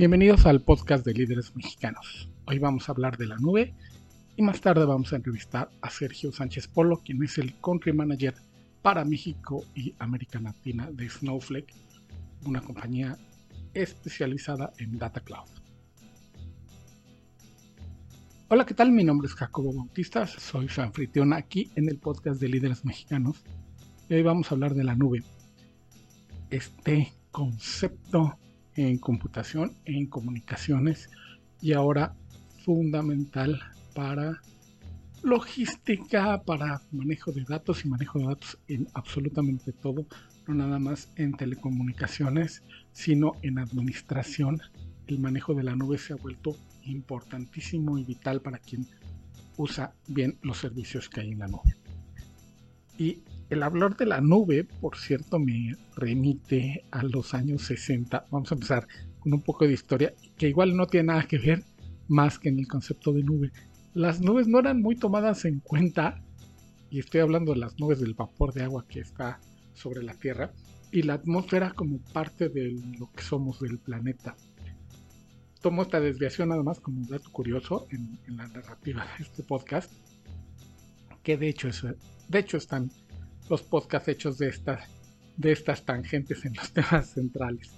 Bienvenidos al podcast de líderes mexicanos. Hoy vamos a hablar de la nube y más tarde vamos a entrevistar a Sergio Sánchez Polo, quien es el country manager para México y América Latina de Snowflake, una compañía especializada en Data Cloud. Hola, ¿qué tal? Mi nombre es Jacobo Bautista, soy su anfitrión aquí en el podcast de líderes mexicanos. Y hoy vamos a hablar de la nube. Este concepto en computación, en comunicaciones y ahora fundamental para logística, para manejo de datos y manejo de datos en absolutamente todo, no nada más en telecomunicaciones, sino en administración. El manejo de la nube se ha vuelto importantísimo y vital para quien usa bien los servicios que hay en la nube. Y el hablar de la nube, por cierto, me remite a los años 60. Vamos a empezar con un poco de historia que igual no tiene nada que ver más que en el concepto de nube. Las nubes no eran muy tomadas en cuenta, y estoy hablando de las nubes del vapor de agua que está sobre la Tierra, y la atmósfera como parte de lo que somos del planeta tomo esta desviación nada más como un dato curioso en, la narrativa de este podcast, que de hecho, es, de hecho están los podcasts hechos de, estas de estas tangentes en los temas centrales.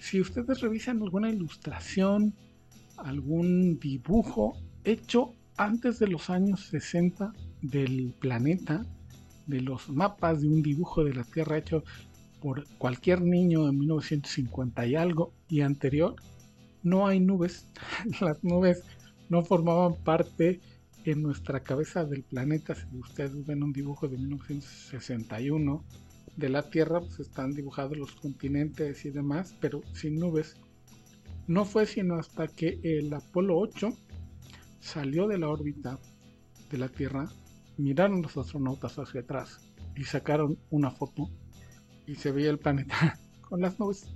Si ustedes revisan alguna ilustración, algún dibujo hecho antes de los años 60 del planeta, de los mapas de un dibujo de la Tierra hecho por cualquier niño de 1950 y algo y anterior, no hay nubes. Las nubes no formaban parte en nuestra cabeza del planeta. Si ustedes ven un dibujo de 1961 de la Tierra, pues están dibujados los continentes y demás, pero sin nubes. No fue sino hasta que el Apolo 8 salió de la órbita de la Tierra, miraron los astronautas hacia atrás y sacaron una foto y se veía el planeta con las nubes.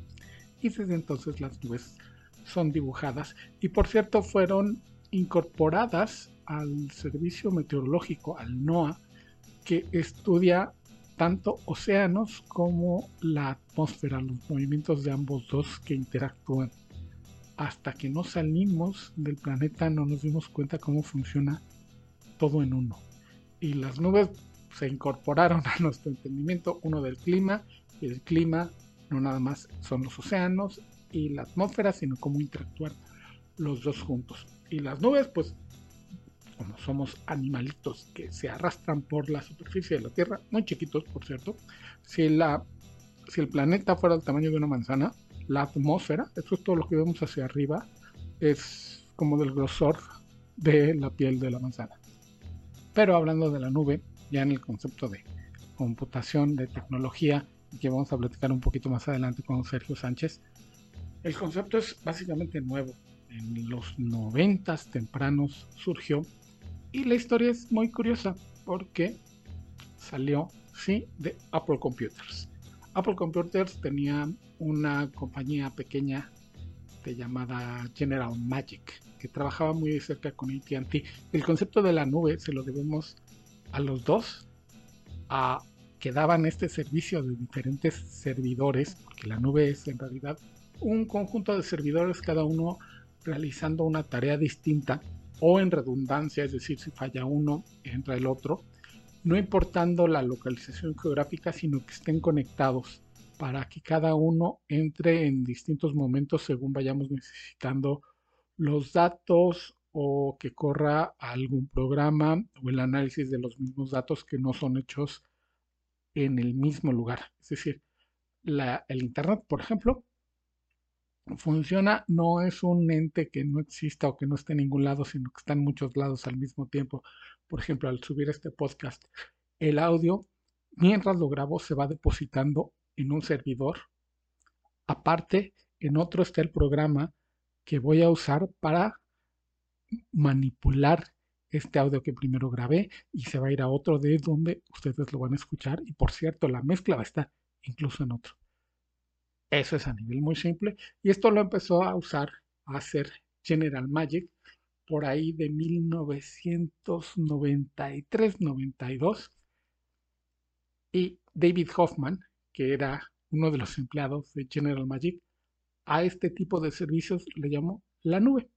Y desde entonces las nubes son dibujadas y por cierto fueron incorporadas al servicio meteorológico, al NOAA, que estudia tanto océanos como la atmósfera, los movimientos de ambos dos que interactúan. Hasta que no salimos del planeta no nos dimos cuenta cómo funciona todo en uno. Y las nubes se incorporaron a nuestro entendimiento, uno del clima, y el clima no nada más son los océanos y la atmósfera, sino cómo interactuar los dos juntos. Y las nubes, pues, como somos animalitos que se arrastran por la superficie de la Tierra, muy chiquitos, por cierto, si, la, si el planeta fuera del tamaño de una manzana, la atmósfera, eso es todo lo que vemos hacia arriba, es como del grosor de la piel de la manzana. Pero hablando de la nube, ya en el concepto de computación, de tecnología, que vamos a platicar un poquito más adelante con Sergio Sánchez, el concepto es básicamente nuevo. En los noventas tempranos surgió y la historia es muy curiosa porque salió, sí, de Apple Computers. Apple Computers tenía una compañía pequeña llamada General Magic que trabajaba muy de cerca con AT&T. El concepto de la nube se lo debemos a los dos, a que daban este servicio de diferentes servidores, porque la nube es en realidad un conjunto de servidores, cada uno realizando una tarea distinta o en redundancia, es decir, si falla uno, entra el otro, no importando la localización geográfica, sino que estén conectados para que cada uno entre en distintos momentos según vayamos necesitando los datos o que corra algún programa o el análisis de los mismos datos que no son hechos en el mismo lugar. Es decir, el Internet, por ejemplo, funciona no es un ente que no exista o que no esté en ningún lado, sino que está en muchos lados al mismo tiempo. Por ejemplo, al subir este podcast, el audio, mientras lo grabo, se va depositando en un servidor. Aparte, en otro está el programa que voy a usar para manipular este audio que primero grabé y se va a ir a otro de donde ustedes lo van a escuchar. Y por cierto, la mezcla va a estar incluso en otro. Eso es a nivel muy simple. Y esto lo empezó a usar, a hacer General Magic por ahí de 1993-92. Y David Hoffman, que era uno de los empleados de General Magic, a este tipo de servicios le llamo la nube.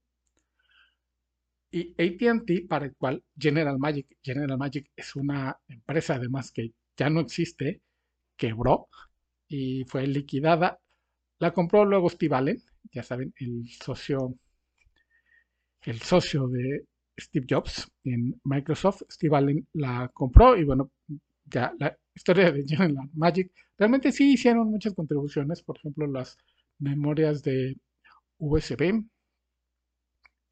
Y ATT, para el cual General Magic, General Magic es una empresa además que ya no existe, quebró y fue liquidada. La compró luego Steve Allen, ya saben, el socio, el socio de Steve Jobs en Microsoft. Steve Allen la compró y bueno, ya la historia de General Magic realmente sí hicieron muchas contribuciones, por ejemplo, las memorias de USB.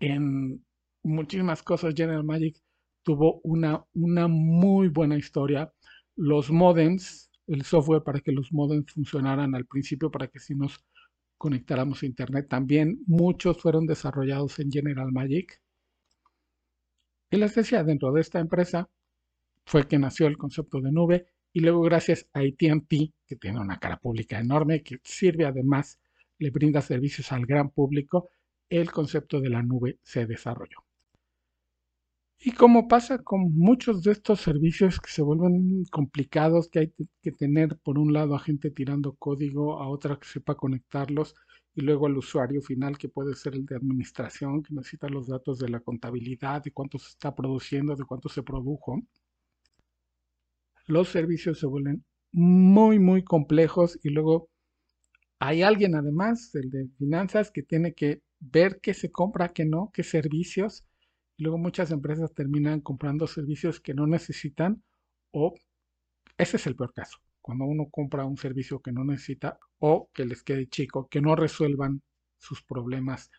En muchísimas cosas General Magic tuvo una, una muy buena historia. Los modems, el software para que los modems funcionaran al principio, para que si nos conectáramos a Internet, también muchos fueron desarrollados en General Magic. Y les decía, dentro de esta empresa fue que nació el concepto de nube y luego gracias a ATT, que tiene una cara pública enorme, que sirve además, le brinda servicios al gran público, el concepto de la nube se desarrolló. Y como pasa con muchos de estos servicios que se vuelven complicados, que hay que tener por un lado a gente tirando código, a otra que sepa conectarlos, y luego al usuario final que puede ser el de administración, que necesita los datos de la contabilidad, de cuánto se está produciendo, de cuánto se produjo. Los servicios se vuelven muy, muy complejos y luego hay alguien además, el de finanzas, que tiene que ver qué se compra, qué no, qué servicios luego muchas empresas terminan comprando servicios que no necesitan o ese es el peor caso, cuando uno compra un servicio que no necesita o que les quede chico, que no resuelvan sus problemas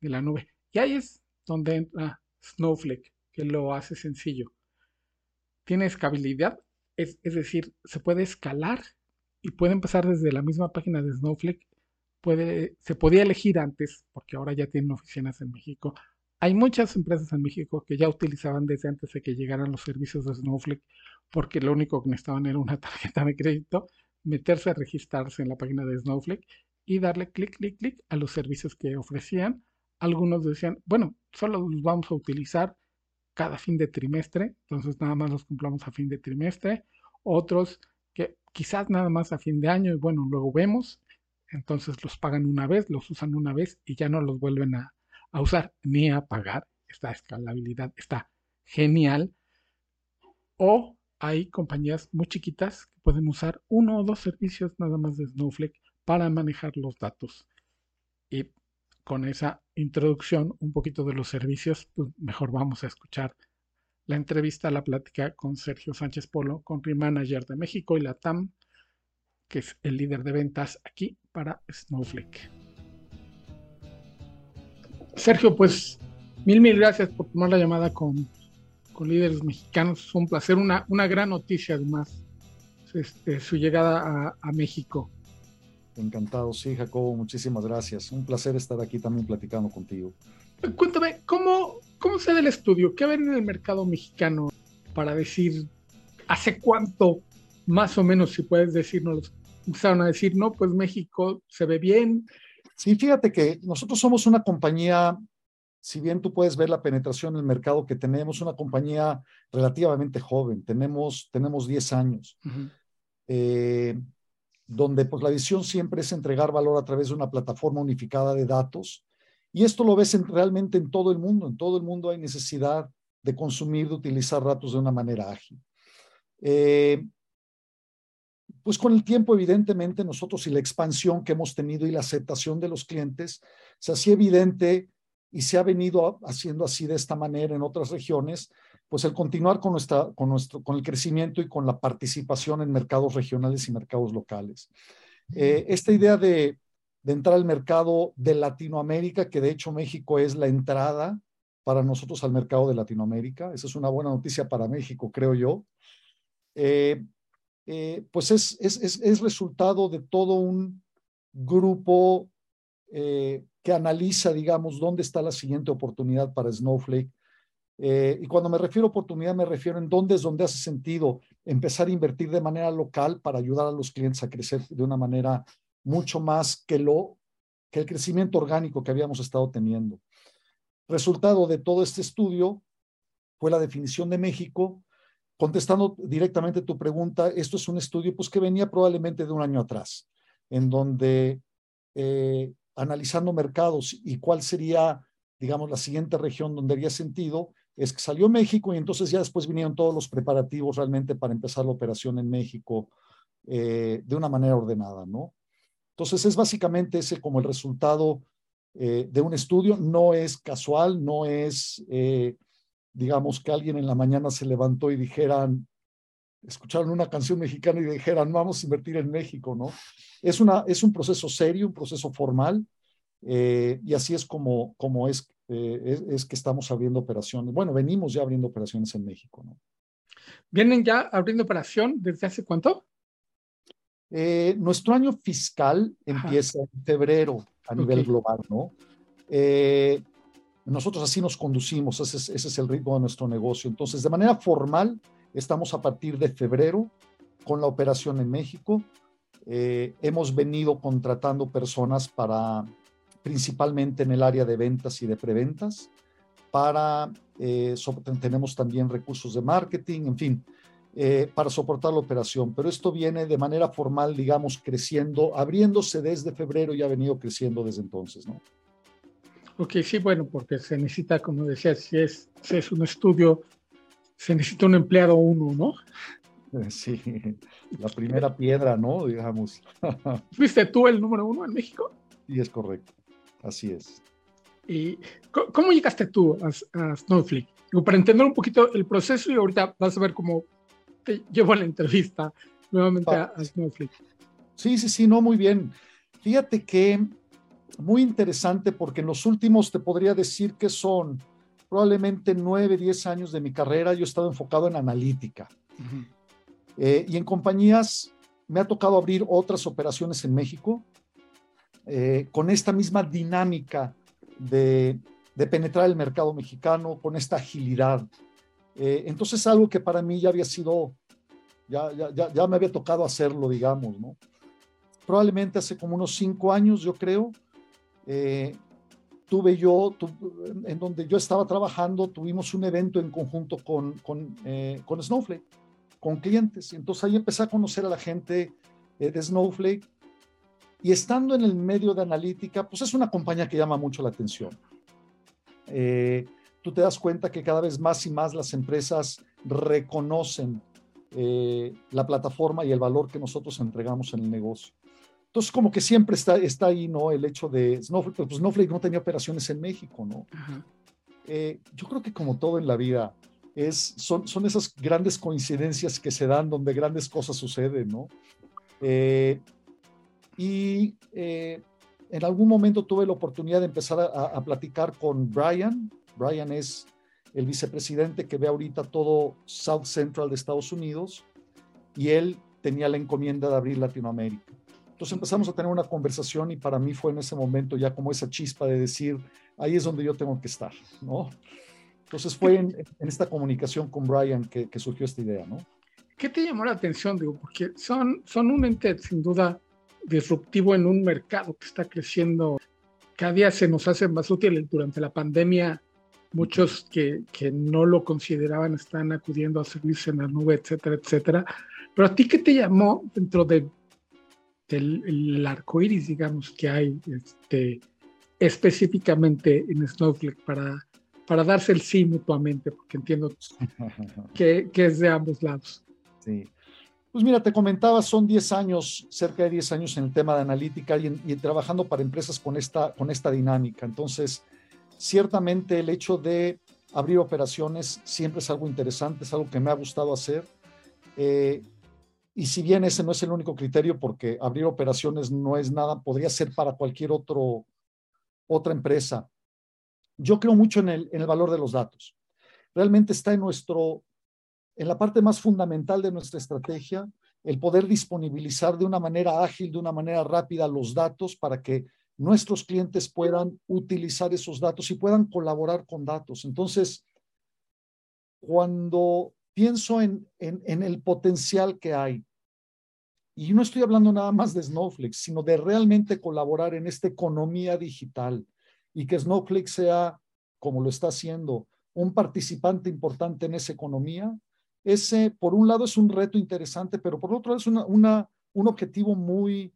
de la nube. Y ahí es donde entra Snowflake, que lo hace sencillo. Tiene escalabilidad, es, es decir, se puede escalar y puede empezar desde la misma página de Snowflake. Puede, se podía elegir antes, porque ahora ya tienen oficinas en México, hay muchas empresas en México que ya utilizaban desde antes de que llegaran los servicios de Snowflake, porque lo único que necesitaban era una tarjeta de crédito, meterse a registrarse en la página de Snowflake y darle clic, clic, clic a los servicios que ofrecían. Algunos decían, bueno, solo los vamos a utilizar cada fin de trimestre, entonces nada más los compramos a fin de trimestre. Otros que quizás nada más a fin de año y bueno, luego vemos, entonces los pagan una vez, los usan una vez y ya no los vuelven a, a usar ni a pagar. Esta escalabilidad está genial. O hay compañías muy chiquitas que pueden usar uno o dos servicios nada más de Snowflake para manejar los datos. Y con esa introducción un poquito de los servicios, pues mejor vamos a escuchar la entrevista, la plática con Sergio Sánchez Polo, Country Manager de México y la TAM, que es el líder de ventas aquí para Snowflake. Sergio, pues mil, mil gracias por tomar la llamada con, líderes mexicanos. Es un placer, una, una gran noticia además, este, su llegada a, México. Encantado, sí, Jacobo, muchísimas gracias. Un placer estar aquí también platicando contigo. Cuéntame, ¿cómo, cómo se da el estudio? ¿Qué ven en el mercado mexicano para decir hace cuánto, más o menos, si puedes decirnos, empezaron a decir, no, pues México se ve bien, Sí, fíjate que nosotros somos una compañía, si bien tú puedes ver la penetración en el mercado que tenemos, una compañía relativamente joven, tenemos, tenemos 10 años, eh, donde pues la visión siempre es entregar valor a través de una plataforma unificada de datos. Y esto lo ves realmente en todo el mundo, en todo el mundo hay necesidad de consumir, de utilizar datos de una manera ágil. Eh, pues con el tiempo, evidentemente, nosotros y la expansión que hemos tenido y la aceptación de los clientes, se hacía evidente y se ha venido haciendo así de esta manera en otras regiones, pues el continuar con, nuestra, con, nuestro, con el crecimiento y con la participación en mercados regionales y mercados locales. Eh, esta idea de, entrar al mercado de Latinoamérica, que de hecho México es la entrada para nosotros al mercado de Latinoamérica, esa es una buena noticia para México, creo yo. Eh, eh, pues es, es, es, resultado de todo un grupo eh, que analiza, digamos, dónde está la siguiente oportunidad para Snowflake. Eh, y cuando me refiero a oportunidad, me refiero en dónde es donde hace sentido empezar a invertir de manera local para ayudar a los clientes a crecer de una manera mucho más que, lo, que el crecimiento orgánico que habíamos estado teniendo. Resultado de todo este estudio fue la definición de México contestando directamente tu pregunta, esto es un estudio pues, que venía probablemente de un año atrás, en donde eh, analizando mercados y cuál sería, digamos, la siguiente región donde haría sentido, es que salió México y entonces ya después vinieron todos los preparativos realmente para empezar la operación en México eh, de una manera ordenada, ¿no? Entonces es básicamente ese como el resultado eh, de un estudio, no es casual, no es, digamos, que alguien en la mañana se levantó y dijeran, escucharon una canción mexicana y dijeran, vamos a invertir en México, ¿no? Es, una, es un proceso serio, un proceso formal, y así es como, como es, es, es, que estamos abriendo operaciones. Bueno, venimos ya abriendo operaciones en México, ¿no? ¿Vienen ya abriendo operación desde hace cuánto? Eh, nuestro año fiscal empieza en febrero a nivel global, ¿no? Eh, nosotros así nos conducimos, ese es, el ritmo de nuestro negocio. Entonces, de manera formal, estamos a partir de febrero con la operación en México. Eh, hemos venido contratando personas para, principalmente en el área de ventas y de preventas, para, tenemos también recursos de marketing, en fin, eh, para soportar la operación, pero esto viene de manera formal, digamos, creciendo, abriéndose desde febrero y ha venido creciendo desde entonces, ¿no? Ok, sí, bueno, porque se necesita, como decía, si es, si es un estudio, se necesita un empleado uno, ¿no? Sí, la primera piedra, ¿no? Digamos. ¿Fuiste tú el número uno en México? Sí, es correcto, así es. ¿Y cómo llegaste tú a, a Snowflake? Para entender un poquito el proceso y ahorita vas a ver cómo llevo la entrevista nuevamente a, Snowflake. Sí, sí, sí, no, muy bien. Fíjate que muy interesante porque en los últimos te podría decir que son probablemente nueve, diez años de mi carrera, yo he estado enfocado en analítica. Eh, y en compañías me ha tocado abrir otras operaciones en México eh, con esta misma dinámica de, de, penetrar el mercado mexicano, con esta agilidad. Eh, entonces algo que para mí ya había sido, ya, ya, ya, me había tocado hacerlo, digamos, ¿no? Probablemente hace como unos cinco años, yo creo, eh, tuve yo, en donde yo estaba trabajando, tuvimos un evento en conjunto con, con, eh, con Snowflake, con clientes. Y entonces ahí empecé a conocer a la gente de Snowflake. Y estando en el medio de analítica, pues es una compañía que llama mucho la atención. Eh, tú te das cuenta que cada vez más y más las empresas reconocen eh, la plataforma y el valor que nosotros entregamos en el negocio. Entonces, como que siempre está, está ahí, ¿no? El hecho de Snowflake, pues Snowflake no tenía operaciones en México, ¿no? Eh, yo creo que como todo en la vida, es, son, son esas grandes coincidencias que se dan donde grandes cosas suceden, ¿no? Eh, y en algún momento tuve la oportunidad de empezar a, a platicar con Brian, Brian es el vicepresidente que ve ahorita todo South Central de Estados Unidos y él tenía la encomienda de abrir Latinoamérica. Entonces empezamos a tener una conversación y para mí fue en ese momento ya como esa chispa de decir, ahí es donde yo tengo que estar, ¿no? Entonces fue en, esta comunicación con Brian que, surgió esta idea, ¿no? ¿Qué te llamó la atención, digo? Porque son, son un ente sin duda disruptivo en un mercado que está creciendo. Cada día se nos hace más útil durante la pandemia muchos que, que, no lo consideraban están acudiendo a servirse en la nube, etcétera, etcétera. Pero a ti, ¿qué te llamó dentro de, del arco iris, digamos, que hay este, específicamente en Snowflake para, para darse el sí mutuamente? Porque entiendo que, que es de ambos lados. Sí. Pues mira, te comentaba, son 10 años, cerca de 10 años en el tema de analítica y, y trabajando para empresas con esta, con esta dinámica. Entonces, Ciertamente el hecho de abrir operaciones siempre es algo interesante, es algo que me ha gustado hacer. Eh, y si bien ese no es el único criterio, porque abrir operaciones no es nada, podría ser para cualquier otro, otra empresa. Yo creo mucho en el, en el valor de los datos. Realmente está en nuestro, en la parte más fundamental de nuestra estrategia, el poder disponibilizar de una manera ágil, de una manera rápida los datos para que nuestros clientes puedan utilizar esos datos y puedan colaborar con datos. Entonces, cuando pienso en, en, el potencial que hay, y no estoy hablando nada más de Snowflake, sino de realmente colaborar en esta economía digital y que Snowflake sea, como lo está haciendo, un participante importante en esa economía, ese, por un lado, es un reto interesante, pero por otro lado, es una, una un objetivo muy,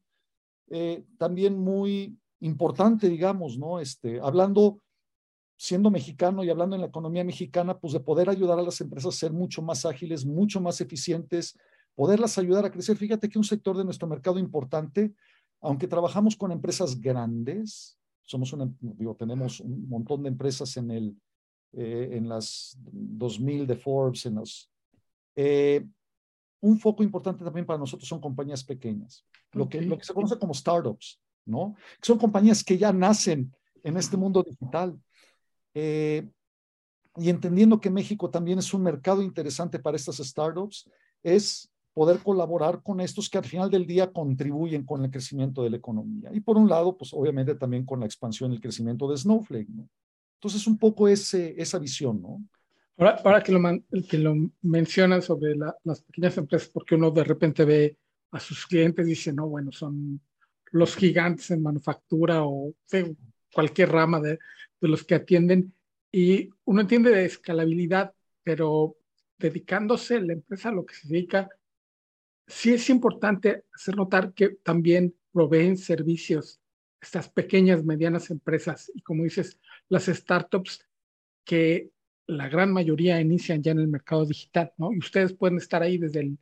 eh, también muy importante, digamos, ¿no? Este, hablando, siendo mexicano y hablando en la economía mexicana, pues de poder ayudar a las empresas a ser mucho más ágiles, mucho más eficientes, poderlas ayudar a crecer. Fíjate que un sector de nuestro mercado importante, aunque trabajamos con empresas grandes, somos una, digo, tenemos un montón de empresas en el, eh, en las 2000 de Forbes, en los, eh, un foco importante también para nosotros son compañías pequeñas, lo, que, lo que se conoce como startups, ¿no? Son compañías que ya nacen en este mundo digital. Eh, y entendiendo que México también es un mercado interesante para estas startups, es poder colaborar con estos que al final del día contribuyen con el crecimiento de la economía. Y por un lado, pues obviamente también con la expansión y el crecimiento de Snowflake, ¿no? Entonces, un poco ese, esa visión, ¿no? Ahora, que, lo que lo mencionan sobre las pequeñas empresas, porque uno de repente ve a sus clientes y dice, no, bueno, son los gigantes en manufactura o cualquier rama de, de los que atienden. Y uno entiende de escalabilidad, pero dedicándose la empresa a lo que se dedica, sí es importante hacer notar que también proveen servicios estas pequeñas, medianas empresas y como dices, las startups que la gran mayoría inician ya en el mercado digital, ¿no? Y ustedes pueden estar ahí desde el,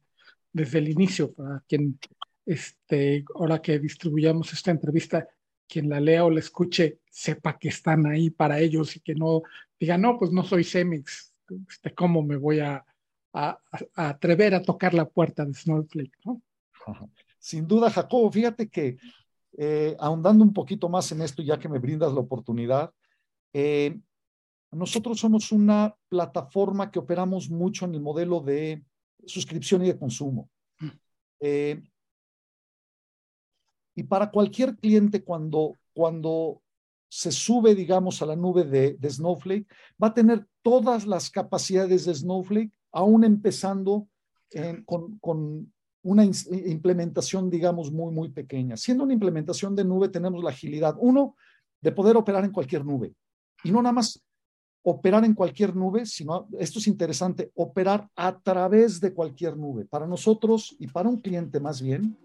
desde el inicio, para quien, este, ahora que distribuyamos esta entrevista, quien la lea o la escuche, sepa que están ahí para ellos y que no diga, no, pues no soy Cemex, este, ¿cómo me voy a, a, atrever a tocar la puerta de Snowflake, ¿no? Sin duda, Jacobo, fíjate que eh, ahondando un poquito más en esto, ya que me brindas la oportunidad, eh, nosotros somos una plataforma que operamos mucho en el modelo de suscripción y de consumo. Mm. Eh, y para cualquier cliente, cuando, cuando se sube, digamos, a la nube de, Snowflake, va a tener todas las capacidades de Snowflake, aún empezando con, con, una implementación, digamos, muy, muy pequeña. Siendo una implementación de nube, tenemos la agilidad, uno, de poder operar en cualquier nube. Y no nada más operar en cualquier nube, sino, esto es interesante, operar a través de cualquier nube. Para nosotros y para un cliente más bien,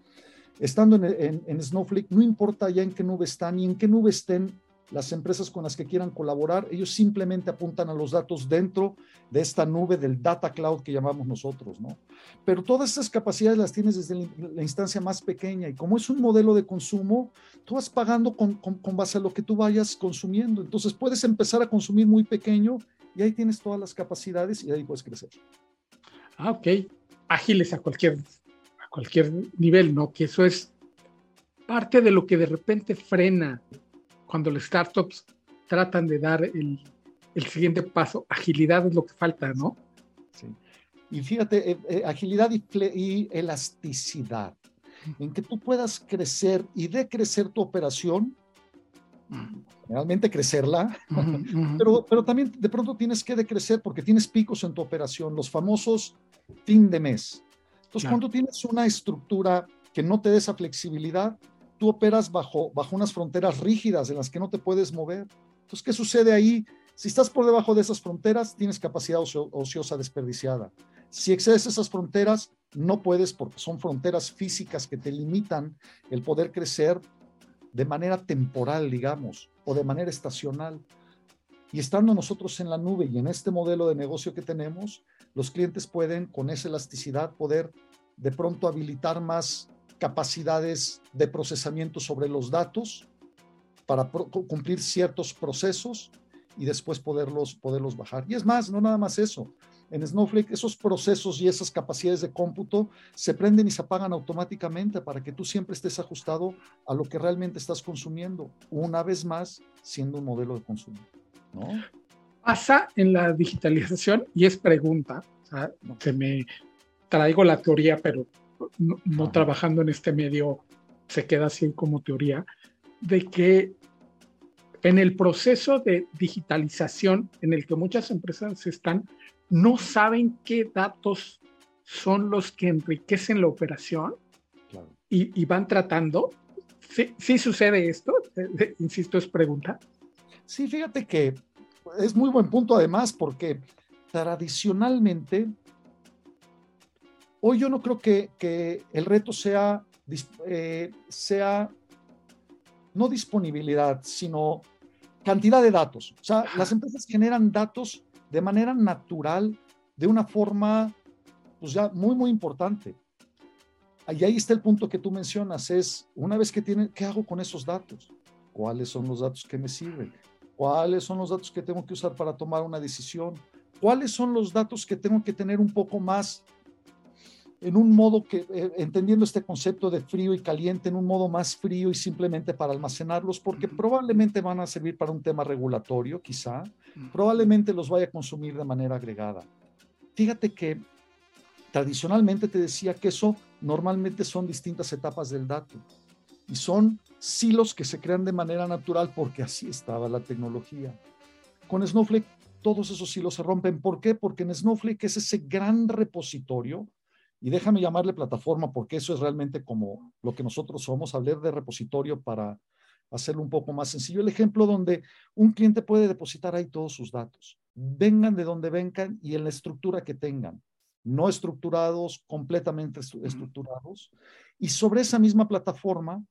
estando en, en, Snowflake, no importa ya en qué nube están y en qué nube estén las empresas con las que quieran colaborar, ellos simplemente apuntan a los datos dentro de esta nube del data cloud que llamamos nosotros, ¿no? Pero todas esas capacidades las tienes desde la instancia más pequeña y como es un modelo de consumo, tú vas pagando con, con, base a lo que tú vayas consumiendo. Entonces puedes empezar a consumir muy pequeño y ahí tienes todas las capacidades y ahí puedes crecer. Ah, ok. Ágiles a cualquier, cualquier nivel, ¿no? Que eso es parte de lo que de repente frena cuando las startups tratan de dar el, el siguiente paso, agilidad es lo que falta, ¿no? Sí. Y fíjate, eh, eh, agilidad y, y, elasticidad, en que tú puedas crecer y decrecer tu operación, realmente crecerla, pero, pero también de pronto tienes que decrecer porque tienes picos en tu operación, los famosos fin de mes. Entonces, cuando tienes una estructura que no te dé esa flexibilidad, tú operas bajo, bajo unas fronteras rígidas en las que no te puedes mover. Entonces, ¿qué sucede ahí? Si estás por debajo de esas fronteras, tienes capacidad ociosa desperdiciada. Si excedes esas fronteras, no puedes porque son fronteras físicas que te limitan el poder crecer de manera temporal, digamos, o de manera estacional. Y estando nosotros en la nube y en este modelo de negocio que tenemos, los clientes pueden, con esa elasticidad, poder de pronto habilitar más capacidades de procesamiento sobre los datos para cumplir ciertos procesos y después poderlos, poderlos bajar. Y es más, no nada más eso. En Snowflake esos procesos y esas capacidades de cómputo se prenden y se apagan automáticamente para que tú siempre estés ajustado a lo que realmente estás consumiendo, una vez más siendo un modelo de consumo. ¿no? Pasa en la digitalización y es pregunta, que me traigo la teoría, pero no, trabajando en este medio se queda así como teoría, de que en el proceso de digitalización en el que muchas empresas están, no saben qué datos son los que enriquecen la operación y, van tratando. ¿Sí, sucede esto? Eh, eh, insisto, es pregunta. Sí, fíjate que es muy buen punto además porque tradicionalmente Hoy yo no creo que, el reto sea, eh, sea no disponibilidad, sino cantidad de datos. O sea, las empresas generan datos de manera natural, de una forma, pues ya muy, muy importante. Y ahí está el punto que tú mencionas, es una vez que tienen, ¿qué hago con esos datos? ¿Cuáles son los datos que me sirven? ¿Cuáles son los datos que tengo que usar para tomar una decisión? ¿Cuáles son los datos que tengo que tener un poco más en un modo que, eh, entendiendo este concepto de frío y caliente, en un modo más frío y simplemente para almacenarlos, porque probablemente van a servir para un tema regulatorio, quizá, probablemente los vaya a consumir de manera agregada. Fíjate que tradicionalmente te decía que eso normalmente son distintas etapas del dato y son silos que se crean de manera natural porque así estaba la tecnología. Con Snowflake todos esos silos se rompen. ¿Por qué? Porque en Snowflake es ese gran repositorio y déjame llamarle plataforma porque eso es realmente como lo que nosotros somos, hablar de repositorio para hacerlo un poco más sencillo. El ejemplo donde un cliente puede depositar ahí todos sus datos, vengan de donde vengan y en la estructura que tengan, no estructurados, completamente estructurados. Y sobre esa misma plataforma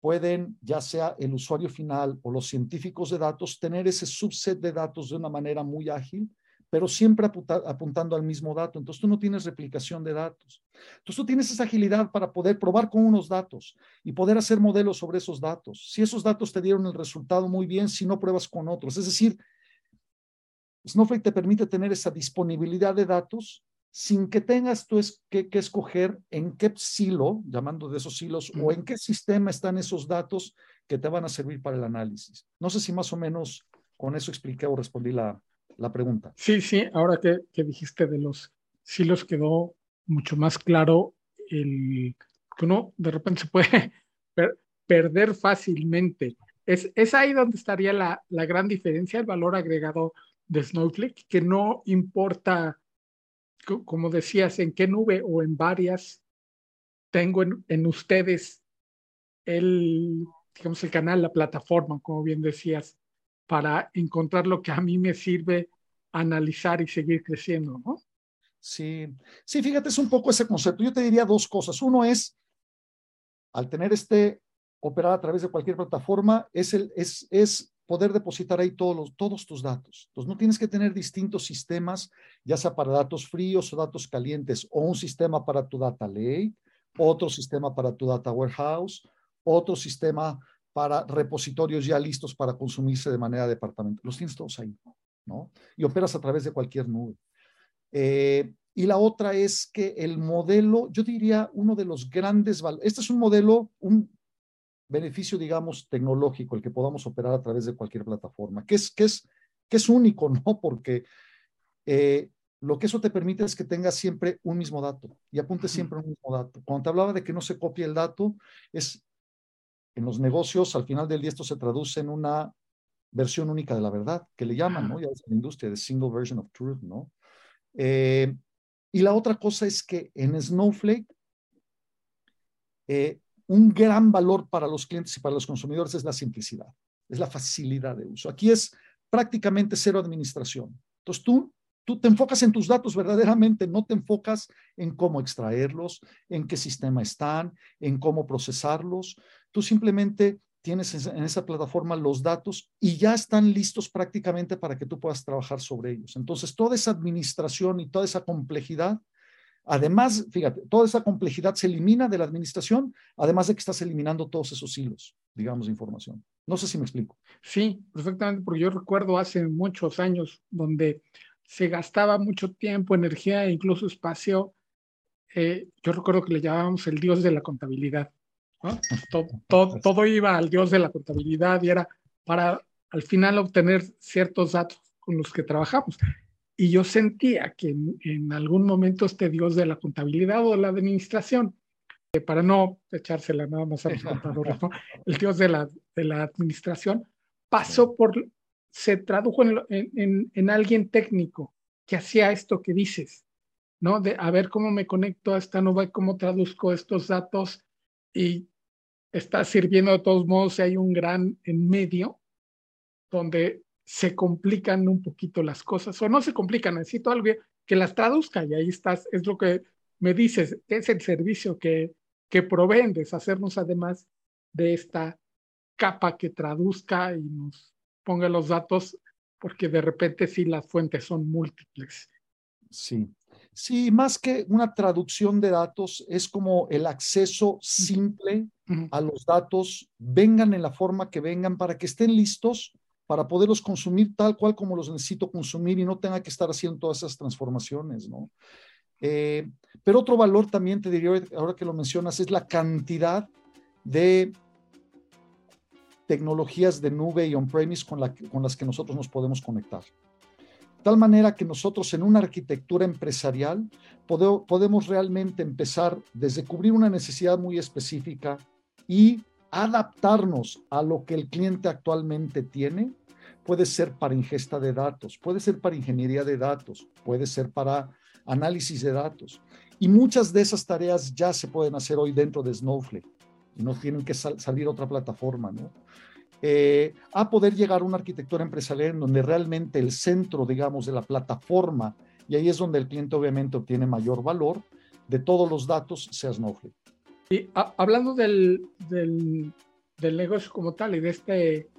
pueden, ya sea el usuario final o los científicos de datos, tener ese subset de datos de una manera muy ágil pero siempre apuntando al mismo dato. Entonces tú no tienes replicación de datos. Entonces tú tienes esa agilidad para poder probar con unos datos y poder hacer modelos sobre esos datos. Si esos datos te dieron el resultado muy bien, si no pruebas con otros. Es decir, Snowflake te permite tener esa disponibilidad de datos sin que tengas tú que, que, escoger en qué silo, llamando de esos silos, o en qué sistema están esos datos que te van a servir para el análisis. No sé si más o menos con eso expliqué o respondí la, la pregunta. Sí, sí, ahora que, dijiste de los silos quedó mucho más claro el que uno de repente se puede perder fácilmente. Es, es ahí donde estaría la, la, gran diferencia, el valor agregado de Snowflake, que no importa, como decías, en qué nube o en varias tengo en, en ustedes el, digamos, el canal, la plataforma, como bien decías, para encontrar lo que a mí me sirve analizar y seguir creciendo, ¿no? Sí, sí, fíjate, es un poco ese concepto. Yo te diría dos cosas. Uno es, al tener este operar a través de cualquier plataforma, es, el, es, es poder depositar ahí todos, los, todos tus datos. Entonces, no tienes que tener distintos sistemas, ya sea para datos fríos o datos calientes, o un sistema para tu data lake, otro sistema para tu data warehouse, otro sistema para repositorios ya listos para consumirse de manera departamental. Los tienes todos ahí, ¿no? Y operas a través de cualquier nube. Eh, y la otra es que el modelo, yo diría, uno de los grandes este es un modelo, un beneficio, digamos, tecnológico, el que podamos operar a través de cualquier plataforma, que es, que es, que es único, ¿no? Porque eh, lo que eso te permite es que tengas siempre un mismo dato y apuntes siempre un mismo dato. Cuando te hablaba de que no se copie el dato, es en los negocios, al final del día, esto se traduce en una versión única de la verdad, que le llaman, ¿no? Ya es la industria de single version of truth, ¿no? Eh, y la otra cosa es que en Snowflake, eh, un gran valor para los clientes y para los consumidores es la simplicidad, es la facilidad de uso. Aquí es prácticamente cero administración. Entonces tú Tú te enfocas en tus datos verdaderamente, no te enfocas en cómo extraerlos, en qué sistema están, en cómo procesarlos. Tú simplemente tienes en esa plataforma los datos y ya están listos prácticamente para que tú puedas trabajar sobre ellos. Entonces, toda esa administración y toda esa complejidad, además, fíjate, toda esa complejidad se elimina de la administración, además de que estás eliminando todos esos hilos, digamos, de información. No sé si me explico. Sí, perfectamente, porque yo recuerdo hace muchos años donde se gastaba mucho tiempo, energía e incluso espacio. Eh, yo recuerdo que le llamábamos el dios de la contabilidad. Todo, todo, iba al dios de la contabilidad y era para al final obtener ciertos datos con los que trabajamos. Y yo sentía que en, algún momento este dios de la contabilidad o de la administración, para no echársela nada más a los contadores, el dios de la, de la administración, pasó por, se tradujo en, en, alguien técnico que hacía esto que dices, ¿no? De a ver cómo me conecto a esta nube, cómo traduzco estos datos y está sirviendo de todos modos si hay un gran en medio donde se complican un poquito las cosas o no se complican, necesito algo que las traduzca y ahí estás, es lo que me dices, es el servicio que, que proveen, deshacernos además de esta capa que traduzca y nos ponga los datos, porque de repente sí las fuentes son múltiples. Sí, sí, más que una traducción de datos, es como el acceso simple a los datos, vengan en la forma que vengan, para que estén listos para poderlos consumir tal cual como los necesito consumir y no tenga que estar haciendo todas esas transformaciones, ¿no? Eh, pero otro valor también te diría, ahora que lo mencionas, es la cantidad de tecnologías de nube y on-premise con, con las que nosotros nos podemos conectar. De tal manera que nosotros en una arquitectura empresarial podemos realmente empezar desde cubrir una necesidad muy específica y adaptarnos a lo que el cliente actualmente tiene. Puede ser para ingesta de datos, puede ser para ingeniería de datos, puede ser para análisis de datos. Y muchas de esas tareas ya se pueden hacer hoy dentro de Snowflake y no tienen que salir a otra plataforma, ¿no? Eh, a poder llegar a una arquitectura empresarial en donde realmente el centro, digamos, de la plataforma, y ahí es donde el cliente obviamente obtiene mayor valor de todos los datos, sea Snowflake. Y hablando del, del, negocio como tal y de este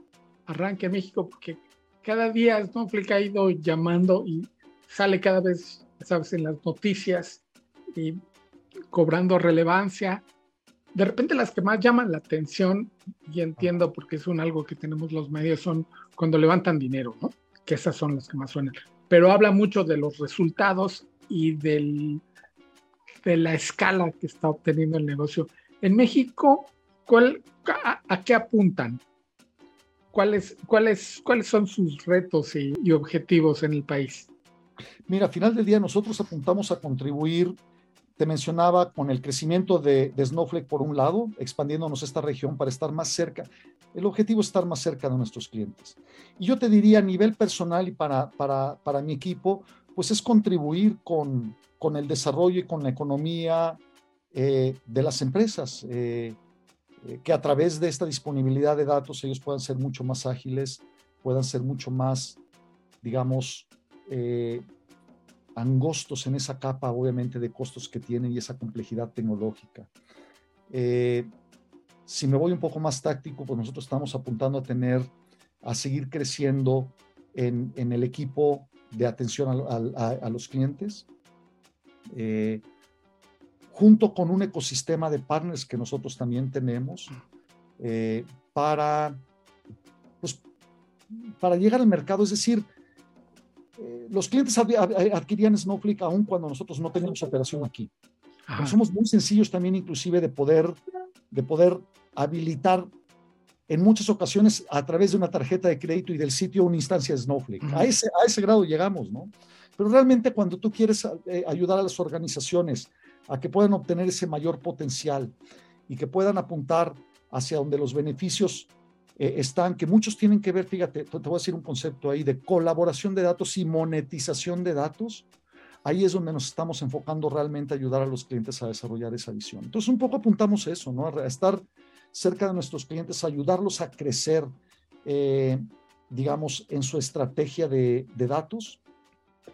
arranque en México, porque cada día Snowflake ha ido llamando y sale cada vez, sabes, en las noticias y cobrando relevancia de repente las que más llaman la atención, y entiendo porque es un algo que tenemos los medios, son cuando levantan dinero, ¿no? Que esas son las que más suenan. Pero habla mucho de los resultados y del, de la escala que está obteniendo el negocio. En México, ¿cuál, a, qué apuntan? ¿Cuáles, cuáles, ¿Cuáles son sus retos y, objetivos en el país? Mira, al final del día nosotros apuntamos a contribuir te mencionaba con el crecimiento de, Snowflake por un lado, expandiéndonos esta región para estar más cerca. El objetivo es estar más cerca de nuestros clientes. Y yo te diría a nivel personal y para, para, para mi equipo, pues es contribuir con, con el desarrollo y con la economía eh, de las empresas, eh, eh, que a través de esta disponibilidad de datos ellos puedan ser mucho más ágiles, puedan ser mucho más, digamos, angostos en esa capa, obviamente, de costos que tienen y esa complejidad tecnológica. Si me voy un poco más táctico, pues nosotros estamos apuntando a tener, a seguir creciendo en, el equipo de atención a, los clientes, eh, junto con un ecosistema de partners que nosotros también tenemos, eh, para, pues, para llegar al mercado. Es decir, eh, los clientes adquirían Snowflake aún cuando nosotros no teníamos operación aquí. Somos muy sencillos también inclusive de poder, de poder habilitar en muchas ocasiones a través de una tarjeta de crédito y del sitio una instancia de Snowflake. a, ese, a ese grado llegamos, ¿no? Pero realmente cuando tú quieres eh, ayudar a las organizaciones a que puedan obtener ese mayor potencial y que puedan apuntar hacia donde los beneficios eh, están, que muchos tienen que ver, fíjate, te, voy a decir un concepto ahí de colaboración de datos y monetización de datos. Ahí es donde nos estamos enfocando realmente a ayudar a los clientes a desarrollar esa visión. Entonces, un poco apuntamos eso, ¿no? A estar cerca de nuestros clientes, ayudarlos a crecer, eh, digamos, en su estrategia de, datos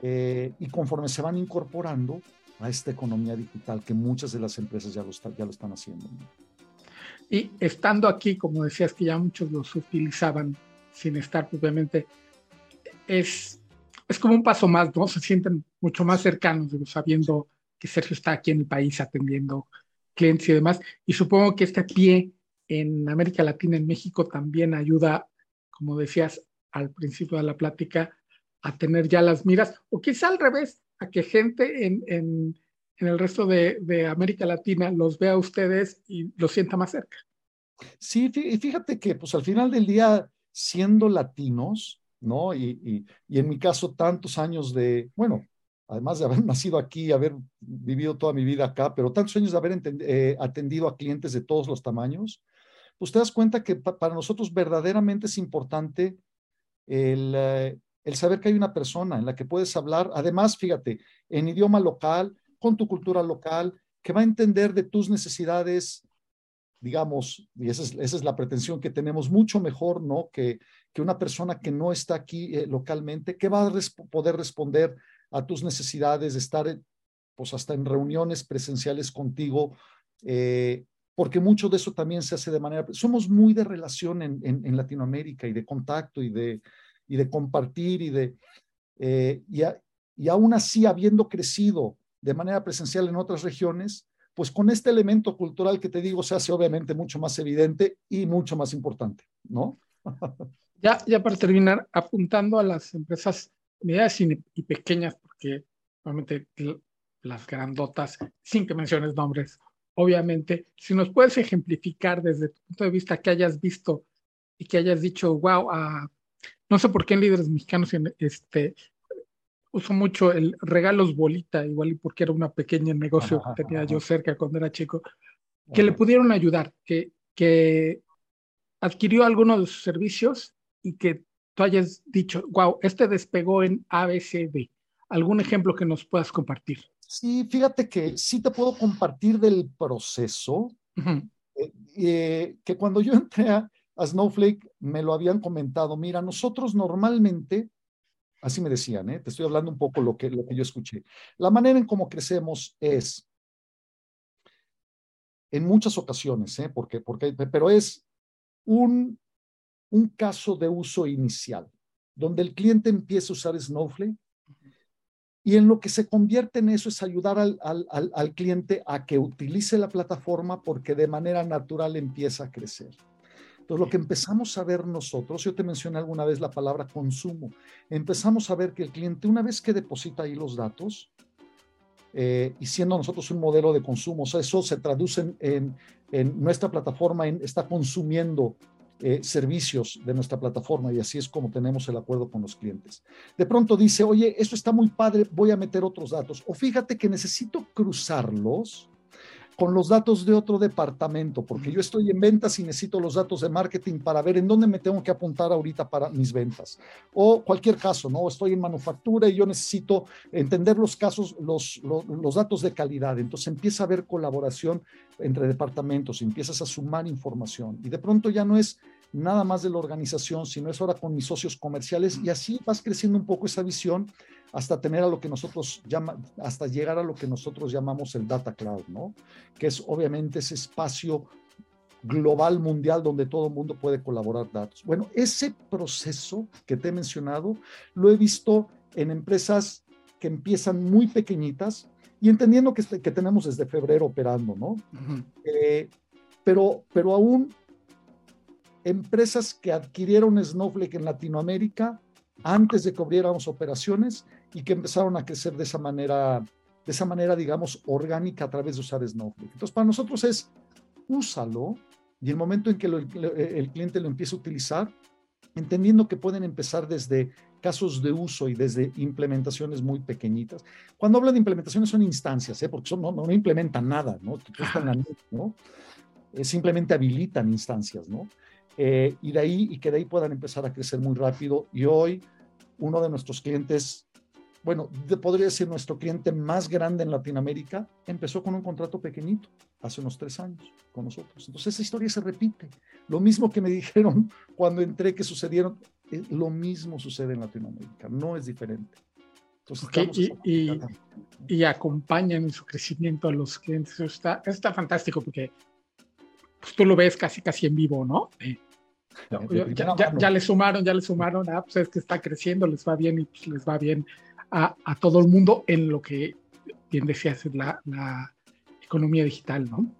eh, y conforme se van incorporando a esta economía digital que muchas de las empresas ya lo, ya lo están haciendo. Y estando aquí, como decías que ya muchos los utilizaban sin estar propiamente, es, es como un paso más, ¿no? Se sienten mucho más cercanos, sabiendo que Sergio está aquí en el país atendiendo clientes y demás. Y supongo que este pie en América Latina, en México, también ayuda, como decías al principio de la plática, a tener ya las miras, o quizá al revés, a que gente en, en, en el resto de, América Latina los vea a ustedes y los sienta más cerca. Sí, y fíjate que pues al final del día, siendo latinos, ¿no? Y, en mi caso, tantos años de, bueno, además de haber nacido aquí, haber vivido toda mi vida acá, pero tantos años de haber eh, atendido a clientes de todos los tamaños, pues te das cuenta que para nosotros verdaderamente es importante el, eh, el saber que hay una persona en la que puedes hablar, además, fíjate, en idioma local, con tu cultura local, que va a entender de tus necesidades, digamos, y esa es, la pretensión que tenemos, mucho mejor, ¿no? Que, que una persona que no está aquí eh, localmente, que va a poder responder a tus necesidades, de estar, pues hasta en reuniones presenciales contigo, eh, porque mucho de eso también se hace de manera, somos muy de relación en, en, Latinoamérica y de contacto y de, y de compartir y de, eh, y, y aún así habiendo crecido de manera presencial en otras regiones, pues con este elemento cultural que te digo se hace obviamente mucho más evidente y mucho más importante, ¿no? ya, ya para terminar, apuntando a las empresas medianas y, pequeñas, porque obviamente las grandotas, sin que menciones nombres, obviamente, si nos puedes ejemplificar desde tu punto de vista que hayas visto y que hayas dicho, wow, ah, no sé por qué en líderes mexicanos este, uso mucho el regalos bolita, igual y porque era una pequeña negocio que tenía yo cerca cuando era chico, que le pudieron ayudar, que, que adquirió algunos servicios y que tú hayas dicho, wow, este despegó en ABCD. ¿Algún ejemplo que nos puedas compartir? Sí, fíjate que sí te puedo compartir del proceso, eh, eh, que cuando yo entré a, Snowflake me lo habían comentado, mira, nosotros normalmente, así me decían, ¿eh? te estoy hablando un poco lo que, lo que yo escuché, la manera en cómo crecemos es, en muchas ocasiones, ¿eh? porque, porque, pero es un, un caso de uso inicial, donde el cliente empieza a usar Snowflake y en lo que se convierte en eso es ayudar al, al, al, cliente a que utilice la plataforma porque de manera natural empieza a crecer. Entonces, lo que empezamos a ver nosotros, yo te mencioné alguna vez la palabra consumo, empezamos a ver que el cliente, una vez que deposita ahí los datos, eh, y siendo nosotros un modelo de consumo, o sea, eso se traduce en, en, nuestra plataforma, está consumiendo eh, servicios de nuestra plataforma y así es como tenemos el acuerdo con los clientes. De pronto dice, oye, esto está muy padre, voy a meter otros datos. O fíjate que necesito cruzarlos con los datos de otro departamento, porque yo estoy en ventas y necesito los datos de marketing para ver en dónde me tengo que apuntar ahorita para mis ventas. O cualquier caso, ¿no? Estoy en manufactura y yo necesito entender los casos, los, los, los datos de calidad. Entonces empieza a haber colaboración entre departamentos, empiezas a sumar información y de pronto ya no es nada más de la organización, sino es ahora con mis socios comerciales y así vas creciendo un poco esa visión hasta tener a lo que nosotros llama, hasta llegar a lo que nosotros llamamos el data cloud, ¿no? Que es obviamente ese espacio global mundial donde todo el mundo puede colaborar datos. Bueno, ese proceso que te he mencionado lo he visto en empresas que empiezan muy pequeñitas y entendiendo que, que tenemos desde febrero operando, ¿no? Eh, pero, pero aún empresas que adquirieron Snowflake en Latinoamérica antes de que abriéramos operaciones y que empezaron a crecer de esa manera, de esa manera, digamos, orgánica a través de usar Snowflake. Entonces, para nosotros es úsalo y el momento en que el cliente lo empiece a utilizar, entendiendo que pueden empezar desde casos de uso y desde implementaciones muy pequeñitas. Cuando hablo de implementaciones son instancias, ¿eh? porque son, no, no, implementan nada, ¿no? ¿no? Eh, simplemente habilitan instancias, ¿no? Eh, y de ahí, y que de ahí puedan empezar a crecer muy rápido. Y hoy, uno de nuestros clientes, bueno, podría ser nuestro cliente más grande en Latinoamérica, empezó con un contrato pequeñito hace unos tres años con nosotros. Entonces esa historia se repite. Lo mismo que me dijeron cuando entré que sucedieron, eh, lo mismo sucede en Latinoamérica, no es diferente. Entonces, y, y, acompañan en su crecimiento a los clientes. Está, está fantástico porque pues tú lo ves casi casi en vivo, ¿no? ya, le sumaron, ya le sumaron, ah, pues es que está creciendo, les va bien y pues les va bien a, a todo el mundo en lo que bien decías la, la economía digital, ¿no?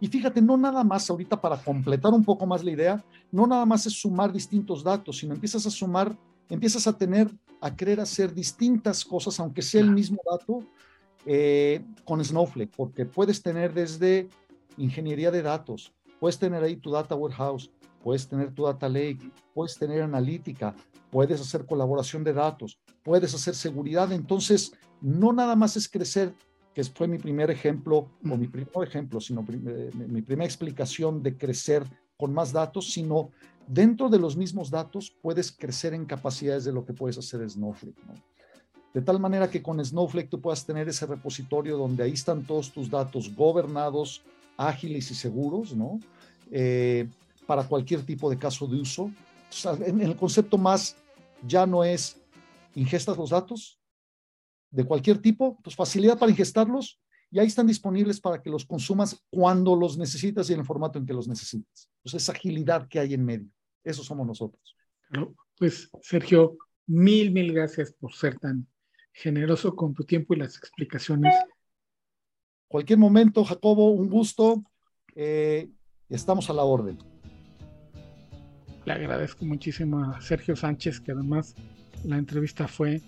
Y fíjate, no nada más ahorita para completar un poco más la idea, no nada más es sumar distintos datos, sino empiezas a sumar, empiezas a tener, a querer hacer distintas cosas, aunque sea el mismo dato, eh, con Snowflake, porque puedes tener desde ingeniería de datos, Puedes tener ahí tu data warehouse, puedes tener tu data lake, puedes tener analítica, puedes hacer colaboración de datos, puedes hacer seguridad. Entonces, no nada más es crecer, que fue mi primer ejemplo, o mi primer ejemplo, sino eh, mi primera explicación de crecer con más datos, sino dentro de los mismos datos puedes crecer en capacidades de lo que puedes hacer Snowflake. De tal manera que con Snowflake tú puedas tener ese repositorio donde ahí están todos tus datos gobernados, ágiles y seguros, ¿no? Eh, para cualquier tipo de caso de uso. en, el concepto más ya no es ingestas los datos de cualquier tipo, pues facilidad para ingestarlos y ahí están disponibles para que los consumas cuando los necesitas y en el formato en que los necesitas. Entonces, esa agilidad que hay en medio, eso somos nosotros. pues, Sergio, mil, mil gracias por ser tan generoso con tu tiempo y las explicaciones. Cualquier momento, Jacobo, un gusto. Eh, estamos a la orden. Le agradezco muchísimo a Sergio Sánchez, que además la entrevista fue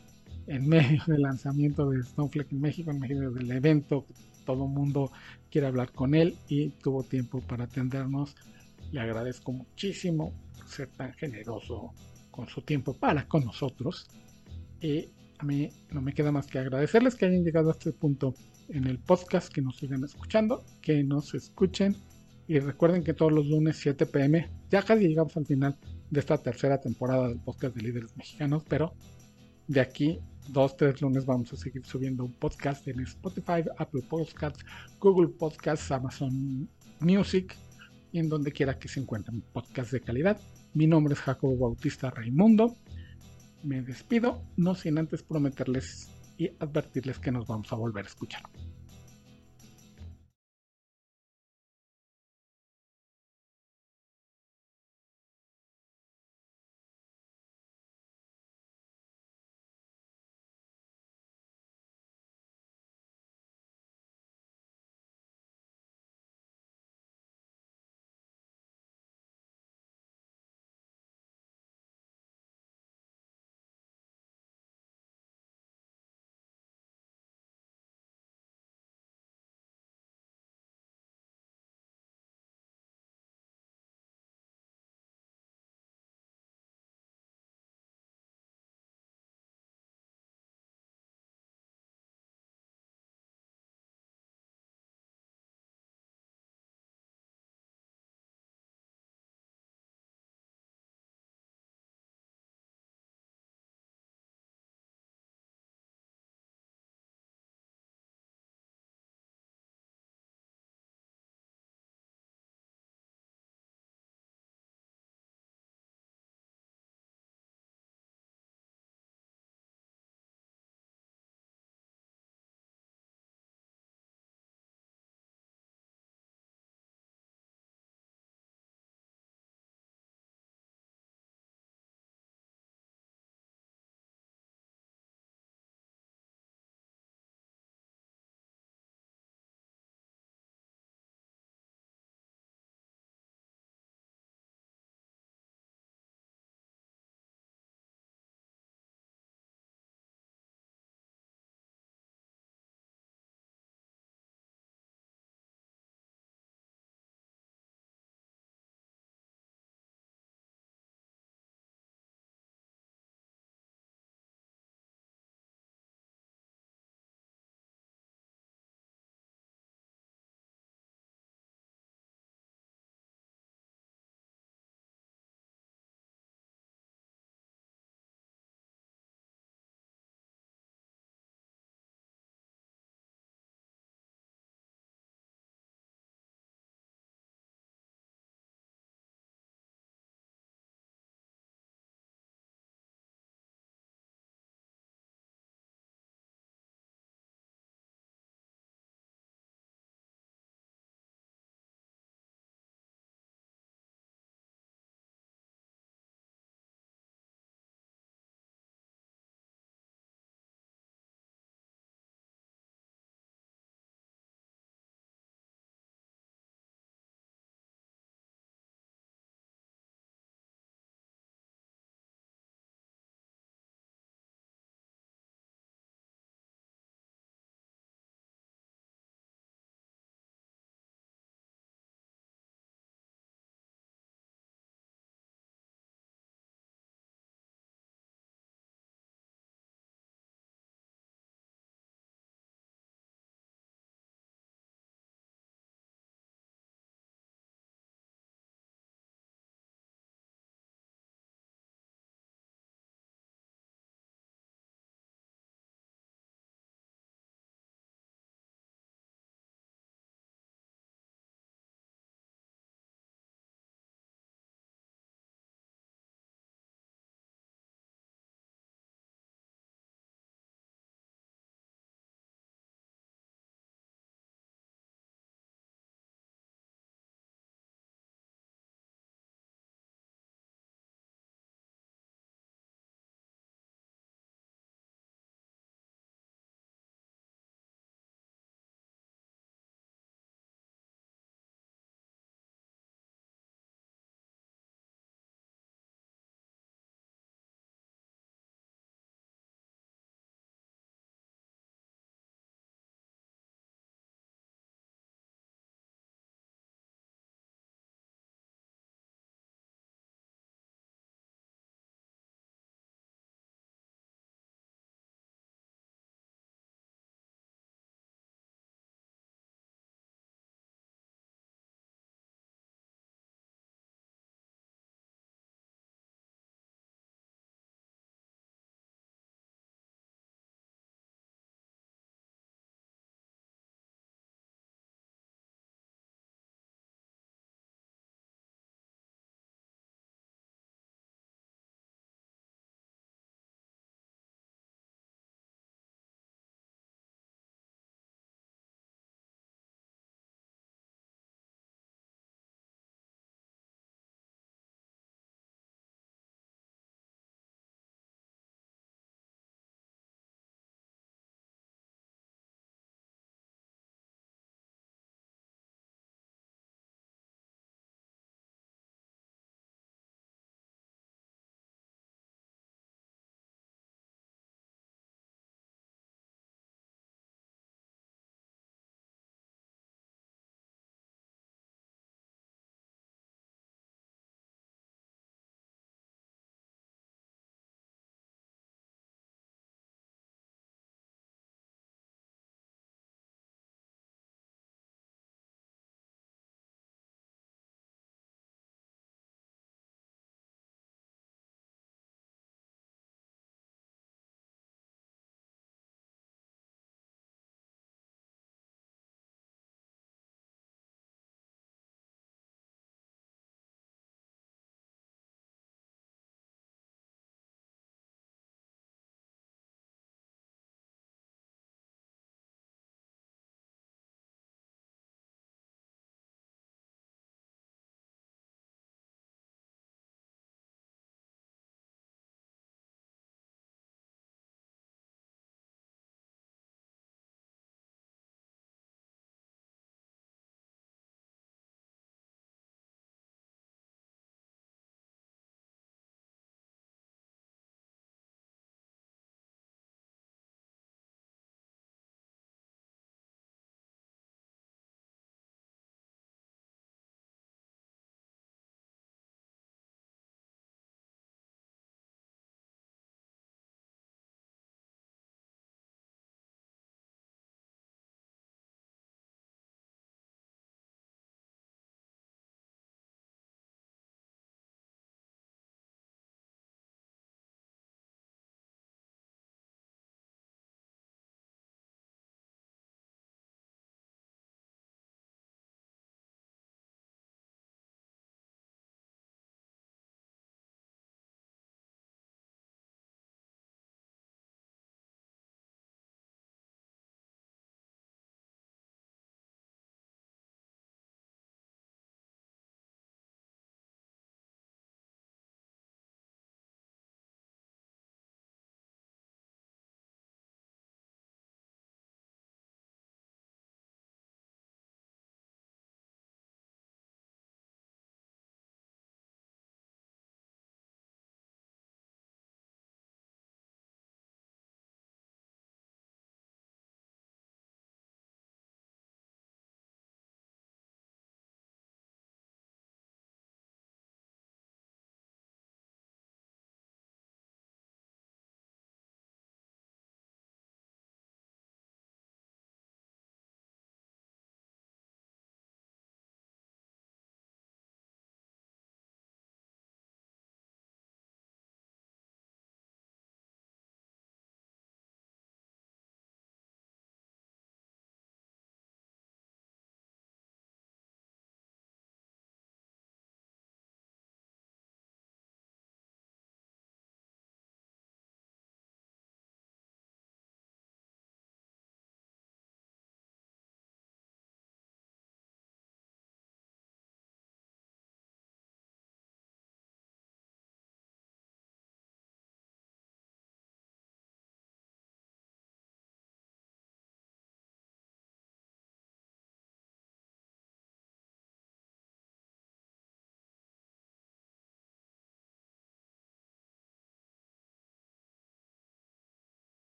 en medio del lanzamiento de Snowflake en México, en medio del evento. Todo el mundo quiere hablar con él y tuvo tiempo para atendernos. Le agradezco muchísimo ser tan generoso con su tiempo para con nosotros. Y a mí no me queda más que agradecerles que hayan llegado a este punto en el podcast, que nos sigan escuchando, que nos escuchen. Y recuerden que todos los lunes 7 pm, ya casi llegamos al final de esta tercera temporada del podcast de líderes mexicanos, pero de aquí dos, tres lunes vamos a seguir subiendo un podcast en Spotify, Apple Podcasts, Google Podcasts, Amazon Music y en donde quiera que se encuentren un podcast de calidad. Mi nombre es Jacobo Bautista Raimundo. Me despido, no sin antes prometerles y advertirles que nos vamos a volver a escuchar.